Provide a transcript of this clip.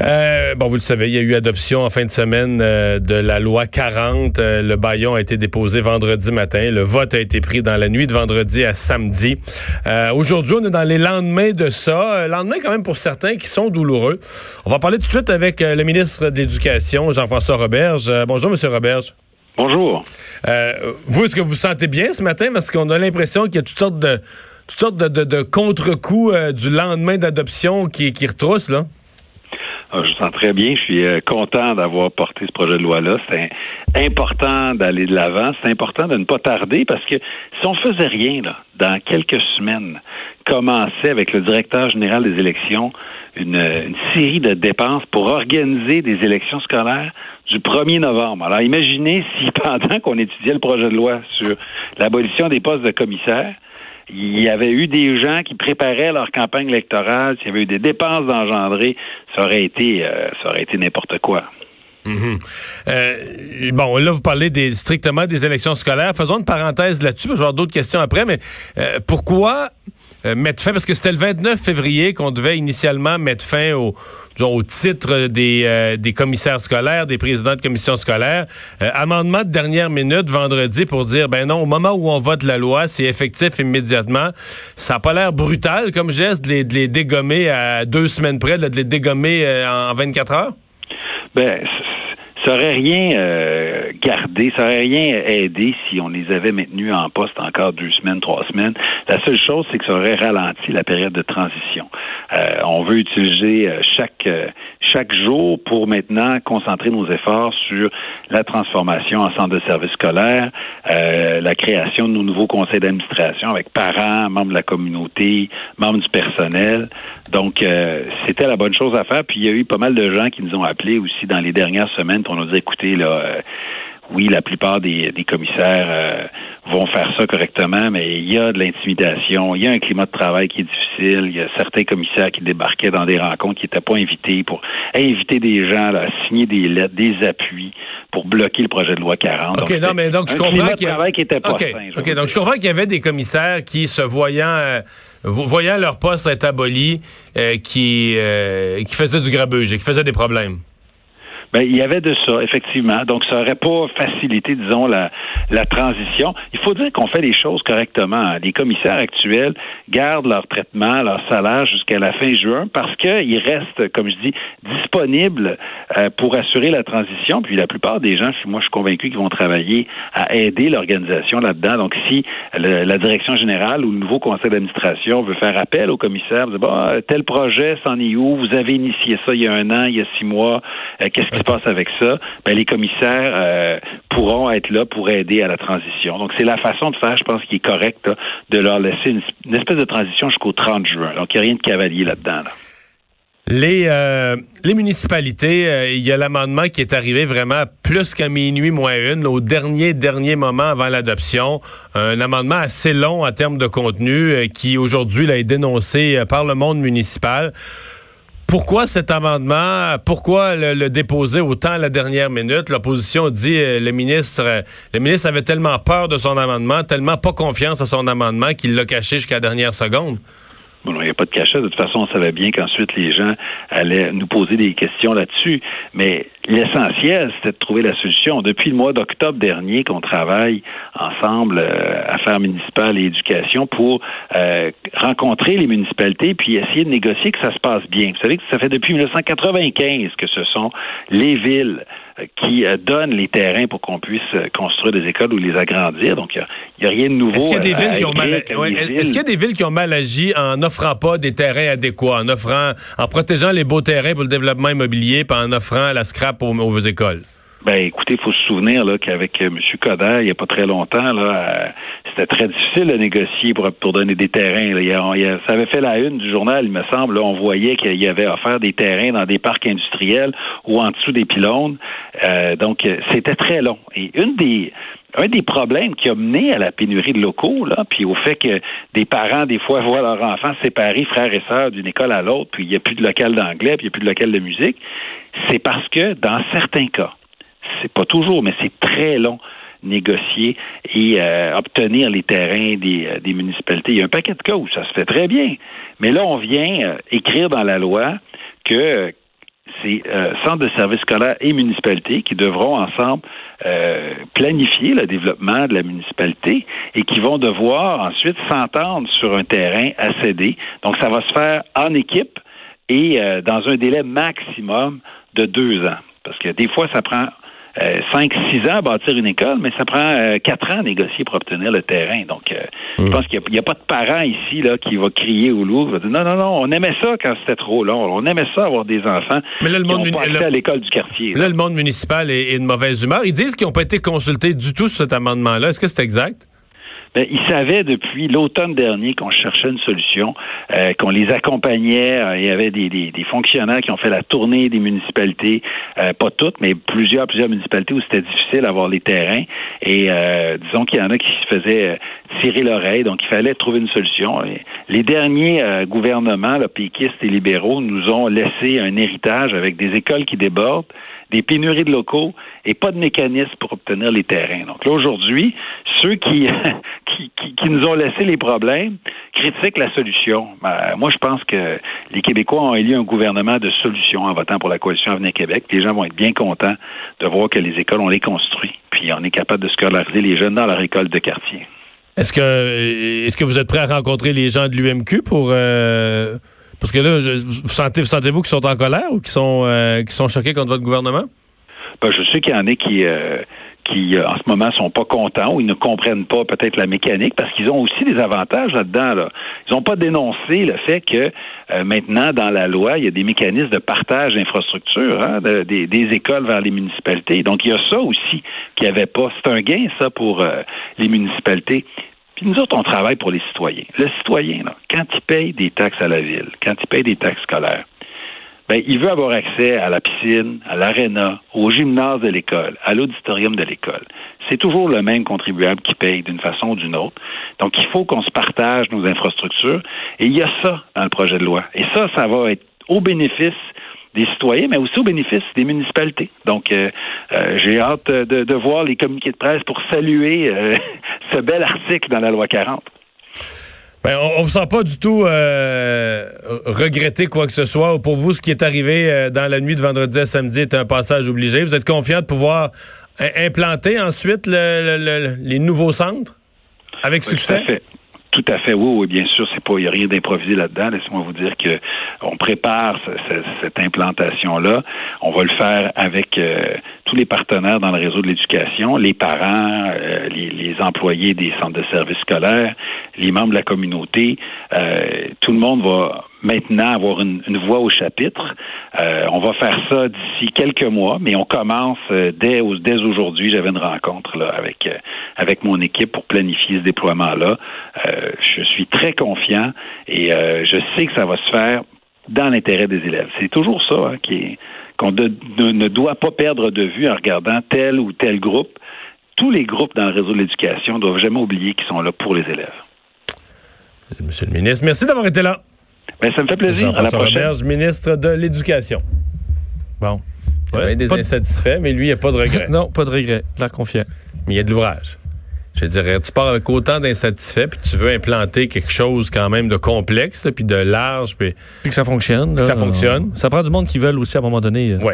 Euh, bon, vous le savez, il y a eu adoption en fin de semaine euh, de la loi 40. Euh, le baillon a été déposé vendredi matin. Le vote a été pris dans la nuit de vendredi à samedi. Aujourd'hui, on est dans les lendemains de ça. lendemains quand même pour certains qui sont douloureux. On va parler tout de suite avec le ministre de l'Éducation, Jean-François Roberge. bonjour, Monsieur Roberge. Bonjour. vous, est-ce que vous vous sentez bien ce matin? Parce qu'on a l'impression qu'il y a toutes sortes de toutes sortes de, contre-coups du lendemain d'adoption qui, qui retroussent, là. Ah, je sens très bien. Je suis euh, content d'avoir porté ce projet de loi-là. C'est important d'aller de l'avant. C'est important de ne pas tarder parce que si on faisait rien, là, dans quelques semaines, commencer avec le directeur général des élections une, une série de dépenses pour organiser des élections scolaires du 1er novembre. Alors imaginez si pendant qu'on étudiait le projet de loi sur l'abolition des postes de commissaires, il y avait eu des gens qui préparaient leur campagne électorale, s'il y avait eu des dépenses d'engendrer, ça aurait été, euh, ça aurait été n'importe quoi. Mhm. Euh, bon, là, vous parlez strictement des élections scolaires. Faisons une parenthèse là-dessus, je vais avoir d'autres questions après, mais euh, pourquoi euh, mettre fin, parce que c'était le 29 février qu'on devait initialement mettre fin au, au titre des, euh, des commissaires scolaires, des présidents de commissions scolaires. Euh, amendement de dernière minute vendredi pour dire, ben non, au moment où on vote la loi, c'est effectif immédiatement. Ça n'a pas l'air brutal comme geste de les, de les, dégommer à deux semaines près, de les dégommer en 24 heures? Ben, ça aurait rien euh, gardé, ça aurait rien aidé si on les avait maintenus en poste encore deux semaines, trois semaines. La seule chose, c'est que ça aurait ralenti la période de transition. Euh, on veut utiliser euh, chaque chaque jour pour maintenant concentrer nos efforts sur la transformation en centre de service scolaire, la création de nos nouveaux conseils d'administration avec parents, membres de la communauté, membres du personnel. Donc, c'était la bonne chose à faire. Puis il y a eu pas mal de gens qui nous ont appelés aussi dans les dernières semaines pour nous dire, écoutez, là, euh, oui, la plupart des, commissaires euh, vont faire ça correctement, mais il y a de l'intimidation, il y a un climat de travail qui est difficile, il y a certains commissaires qui débarquaient dans des rencontres qui n'étaient pas invités pour inviter des gens à signer des lettres, des appuis pour bloquer le projet de loi 40. OK, non, mais donc je comprends qu'il y avait... OK, donc je comprends qu'il y avait des commissaires qui, se voyant... Euh, voyant leur poste être aboli, qui, qui faisaient du grabuge et qui faisaient des problèmes. Ben, il y avait de ça, effectivement. Donc, ça n'aurait pas facilité, disons, la, la transition. Il faut dire qu'on fait les choses correctement. Les commissaires actuels gardent leur traitement, leur salaire jusqu'à la fin juin parce qu'ils restent, comme je dis, disponibles euh, pour assurer la transition. Puis la plupart des gens, moi, je suis convaincu qu'ils vont travailler à aider l'organisation là-dedans. Donc, si la direction générale ou le nouveau conseil d'administration veut faire appel aux commissaires, dire, bon, tel projet, c'en est où? Vous avez initié ça il y a un an, il y a six mois. Euh, qu'est-ce passe avec ça, ben, les commissaires euh, pourront être là pour aider à la transition. Donc, c'est la façon de faire, je pense, qui est correcte, de leur laisser une, espèce de transition jusqu'au 30 juin. Donc, il n'y a rien de cavalier là-dedans. Les, euh, les municipalités, euh, il y a l'amendement qui est arrivé vraiment plus qu'à minuit moins une, au dernier, dernier moment avant l'adoption. Un amendement assez long en termes de contenu qui aujourd'hui est dénoncé par le monde municipal. Pourquoi cet amendement? Pourquoi le, déposer autant à la dernière minute? L'opposition dit euh, le ministre euh, le ministre avait tellement peur de son amendement, tellement pas confiance à son amendement qu'il l'a caché jusqu'à la dernière seconde. Bon, il n'y a pas de cachet. De toute façon, on savait bien qu'ensuite les gens allaient nous poser des questions là-dessus. Mais l'essentiel, c'était de trouver la solution. Depuis le mois d'octobre dernier qu'on travaille ensemble, euh, affaires municipales et éducation, pour euh, rencontrer les municipalités puis essayer de négocier que ça se passe bien. Vous savez que ça fait depuis 1995 que ce sont les villes euh, qui donnent les terrains pour qu'on puisse construire des écoles ou les agrandir. Donc, il n'y a, rien de nouveau. Est-ce qu'il y a des villes qui ont mal, est-ce qu'il y a des villes qui ont mal agi en offrant pas des terrains adéquats, en offrant, en protégeant les beaux terrains pour le développement immobilier, puis en offrant la scrap aux, aux écoles? Ben, écoutez, il faut se souvenir là qu'avec euh, M. Coder, il n'y a pas très longtemps, là, euh, c'était très difficile de négocier pour, pour donner des terrains. Il ça avait fait la une du journal, il me semble. Là, on voyait qu'il y avait offert des terrains dans des parcs industriels ou en dessous des pylônes. Euh, donc, c'était très long. Et une des un des problèmes qui a mené à la pénurie de locaux, puis au fait que des parents, des fois, voient leurs enfants séparés, frères et sœurs, d'une école à l'autre, puis il n'y a plus de local d'anglais, puis il n'y a plus de local de musique, c'est parce que, dans certains cas, c'est pas toujours, mais c'est très long négocier et euh, obtenir les terrains des, euh, des, municipalités. Il y a un paquet de cas où ça se fait très bien. Mais là, on vient euh, écrire dans la loi que c'est euh, centre de services scolaires et municipalités qui devront ensemble euh, planifier le développement de la municipalité et qui vont devoir ensuite s'entendre sur un terrain à céder. Donc, ça va se faire en équipe et euh, dans un délai maximum de deux ans. Parce que des fois, ça prend euh, 5-6 ans à bâtir une école, mais ça prend euh, 4 ans à négocier pour obtenir le terrain. Donc, euh, je pense qu'il n'y a, pas de parent ici là qui va crier au loup, va dire non, non, non, on aimait ça quand c'était trop long. On aimait ça avoir des enfants mais là, le qui monde ont pas accès le, à l'école du quartier. Là, le monde municipal est, est, de mauvaise humeur. Ils disent qu'ils n'ont pas été consultés du tout sur cet amendement-là. Est-ce que c'est exact? Ben, ils savaient depuis l'automne dernier qu'on cherchait une solution, euh, qu'on les accompagnait. Euh, il y avait des, des, des, fonctionnaires qui ont fait la tournée des municipalités, euh, pas toutes, mais plusieurs, plusieurs municipalités où c'était difficile d'avoir les terrains. Et euh, disons qu'il y en a qui se faisaient tirer l'oreille, donc il fallait trouver une solution. Les derniers gouvernements, là, péquistes et libéraux, nous ont laissé un héritage avec des écoles qui débordent, des pénuries de locaux et pas de mécanisme pour obtenir les terrains. Donc là, aujourd'hui, ceux qui, nous ont laissé les problèmes critiquent la solution. Ben, moi, je pense que les Québécois ont élu un gouvernement de solutions en votant pour la coalition Avenir Québec. Les gens vont être bien contents de voir que les écoles, on les construit, puis on est capable de scolariser les jeunes dans leur école de quartier. Est-ce que est-ce que vous êtes prêt à rencontrer les gens de l'UMQ pour euh, parce que là, vous sentez sentez-vous qu'ils sont en colère ou qu'ils sont euh, sont choqués contre votre gouvernement? Ben, je sais qu'il y en a qui euh, qui en ce moment sont pas contents ou ils ne comprennent pas peut-être la mécanique parce qu'ils ont aussi des avantages là-dedans. Là. Ils n'ont pas dénoncé le fait que euh, maintenant dans la loi il y a des mécanismes de partage d'infrastructures, hein, de, des, écoles vers les municipalités. Donc il y a ça aussi qu'il n'y avait pas. C'est un gain ça pour euh, les municipalités. Puis nous autres, on travaille pour les citoyens. Le citoyen, là, quand il paye des taxes à la ville, quand il paye des taxes scolaires, ben, il veut avoir accès à la piscine, à l'aréna, au gymnase de l'école, à l'auditorium de l'école. C'est toujours le même contribuable qui paye d'une façon ou d'une autre. Donc, il faut qu'on se partage nos infrastructures. Et il y a ça dans le projet de loi. Et ça, ça va être au bénéfice des citoyens, mais aussi au bénéfice des municipalités. Donc, euh, euh, j'ai hâte de, de, voir les communiqués de presse pour saluer euh, ce bel article dans la loi 40. Ben, on ne vous sent pas du tout euh, regretter quoi que ce soit. Pour vous, ce qui est arrivé euh, dans la nuit de vendredi à samedi est un passage obligé. Vous êtes confiant de pouvoir implanter ensuite le, le, le, les nouveaux centres avec oui, succès? Tout à fait. Tout à fait, oui, oui, bien sûr, c'est pas, il n'y a rien d'improvisé là-dedans. Laissez-moi vous dire que on prépare ce, ce, cette implantation-là. On va le faire avec euh, tous les partenaires dans le réseau de l'éducation, les parents, euh, les, les, employés des centres de services scolaires, les membres de la communauté. Euh, tout le monde va maintenant avoir une, voix au chapitre. Euh, on va faire ça d'ici quelques mois, mais on commence euh, dès, aujourd'hui. J'avais une rencontre là, avec, euh, avec mon équipe pour planifier ce déploiement-là. je suis très confiant et je sais que ça va se faire dans l'intérêt des élèves. C'est toujours ça hein, qu'on ne, ne doit pas perdre de vue en regardant tel ou tel groupe. Tous les groupes dans le réseau de l'éducation doivent jamais oublier qu'ils sont là pour les élèves. Monsieur le ministre, merci d'avoir été là. Ben, ça me fait plaisir. À la prochaine. Roberge, ministre de l'Éducation. Bon. Il y a ouais, des insatisfaits, de... mais lui, il n'y a pas de regret. non, pas de regret. L'air confiant. Mais il y a de l'ouvrage. Je dirais, tu pars avec autant d'insatisfaits, puis tu veux implanter quelque chose quand même de complexe, puis de large, puis... Puis que ça fonctionne. Là, que ça fonctionne. Ça prend du monde qui veulent aussi, à un moment donné, ouais.